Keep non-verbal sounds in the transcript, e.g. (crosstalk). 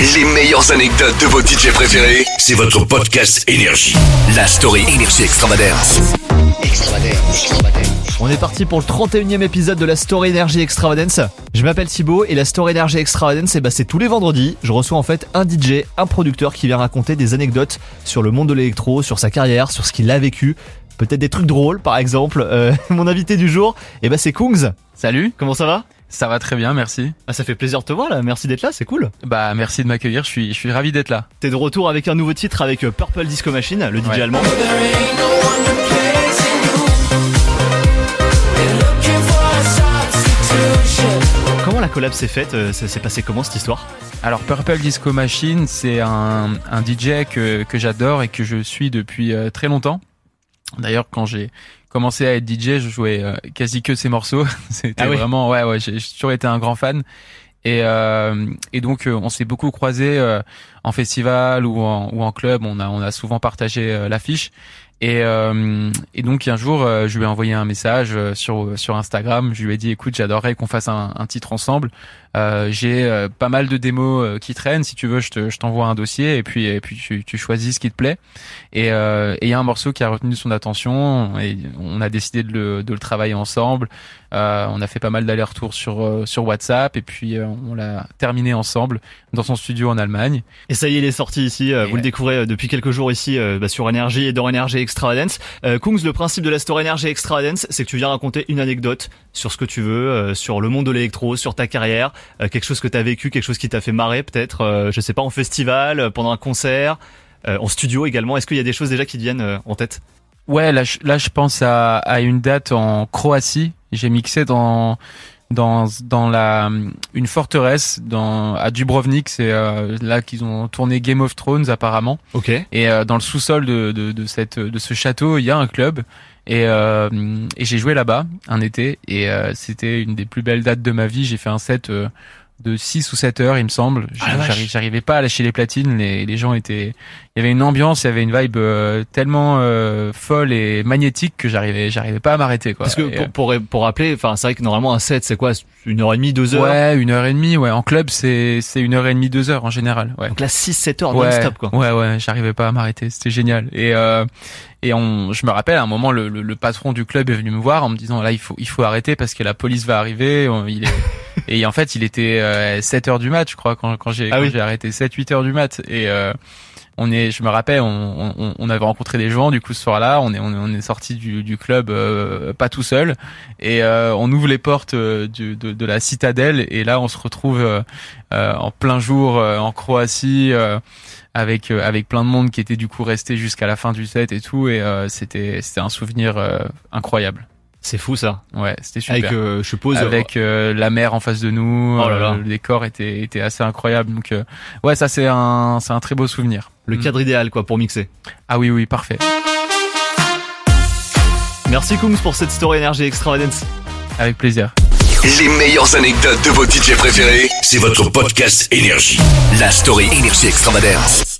Les meilleures anecdotes de vos DJ préférés, c'est votre podcast Énergie. La story Énergie Extravagance. On est parti pour le 31e épisode de la Story Energy Extravagance. Je m'appelle Thibaut et la Story Energy Extravagance, eh ben, c'est tous les vendredis. Je reçois en fait un DJ, un producteur qui vient raconter des anecdotes sur le monde de l'électro, sur sa carrière, sur ce qu'il a vécu. Peut-être des trucs drôles par exemple. Euh, (laughs) mon invité du jour, eh ben, c'est Kungs. Salut, Comment ça va? Ça va très bien, merci. ah, Ça fait plaisir de te voir là, merci d'être là, c'est cool. Bah merci de m'accueillir, je suis, je suis ravi d'être là. T'es de retour avec un nouveau titre avec euh, Purple Disco Machine, le DJ Ouais. allemand. Comment la collab s'est faite euh, Ça s'est passé comment cette histoire? Alors Purple Disco Machine, c'est un, un DJ que, que j'adore et que je suis depuis euh, très longtemps. D'ailleurs, quand j'ai commencé à être DJ, je jouais euh, quasi que ses morceaux. (laughs) C'était Ah oui. vraiment, ouais, ouais, j'ai j'ai toujours été un grand fan. Et, euh, et donc, euh, on s'est beaucoup croisés euh, en festival ou en, ou en club. On a, on a souvent partagé euh, l'affiche. Et, euh, et donc un jour, euh, je lui ai envoyé un message euh, sur sur Instagram. Je lui ai dit, écoute, j'adorerais qu'on fasse un, un titre ensemble. Euh, J'ai euh, pas mal de démos euh, qui traînent. Si tu veux, je te- je t'envoie un dossier et puis et puis tu, tu choisis ce qui te plaît. Et euh, et il y a un morceau qui a retenu son attention et on a décidé de le, de le travailler ensemble. Euh, on a fait pas mal d'allers-retours sur euh, sur WhatsApp et puis euh, on l'a terminé ensemble dans son studio en Allemagne. Et ça y est, il est sorti ici. euh, Et vous le découvrez euh, depuis quelques jours ici euh, bah, sur Énergie et dans Énergie Euh, Kungs, le principe de la Story Énergie Extravagance, c'est que tu viens raconter une anecdote sur ce que tu veux, euh, sur le monde de l'électro, sur ta carrière, euh, quelque chose que tu as vécu, quelque chose qui t'a fait marrer peut-être, je sais pas, en festival, pendant un concert, en studio également. Est-ce qu'il y a des choses déjà qui te viennent en tête? Ouais, là, je, pense à une date en Croatie. J'ai mixé dans dans dans la une forteresse dans à Dubrovnik. C'est euh, là qu'ils ont tourné Game of Thrones apparemment. Ok. Et euh, dans le sous-sol de, de de cette de ce château, il y a un club. Et, euh, et j'ai joué là-bas un été et euh, c'était une des plus belles dates de ma vie. J'ai fait un set euh, de 6 ou 7 heures, il me semble. Ah J'arrivais pas à lâcher les platines. Les, les gens étaient, il y avait une ambiance, il y avait une vibe euh, tellement euh, folle et magnétique que j'arrivais, j'arrivais pas à m'arrêter. Quoi. Parce que Et, pour, pour, pour rappeler, enfin c'est vrai que normalement un set c'est quoi? Une heure et demie, deux heures? Ouais, une heure et demie. Ouais, en club c'est c'est une heure et demie, deux heures en général. Ouais. Donc là 6-7 heures ouais, non-stop quoi. Ouais, ouais, j'arrivais pas à m'arrêter, c'était génial. Et euh, et on, je me rappelle à un moment le, le, le patron du club est venu me voir en me disant là il faut il faut arrêter parce que la police va arriver. Il est et en fait il était euh, 7 heures du mat, je crois quand quand j'ai Ah oui. arrêté 7 8 heures du mat et euh, on est, je me rappelle, on, on, on avait rencontré des gens du coup ce soir-là. On est, on est, on est sorti du, du club euh, pas tout seul et euh, on ouvre les portes euh, du, de, de la citadelle et là on se retrouve euh, euh, en plein jour euh, en Croatie euh, avec euh, avec plein de monde qui était du coup resté jusqu'à la fin du set et tout et euh, c'était c'était un souvenir euh, incroyable. C'est fou ça. Ouais, c'était super. Avec, euh, je suppose, Avec euh, la mer en face de nous, Oh là là. euh, le décor était était assez incroyable. Donc euh, ouais, ça c'est un c'est un très beau souvenir. le Mm. cadre idéal quoi pour mixer. Ah oui oui, parfait. Merci Kungs pour cette story énergie extravagance. Avec plaisir. Les meilleures anecdotes de vos DJ préférés, c'est votre podcast Énergie. La story Énergie Extravagance.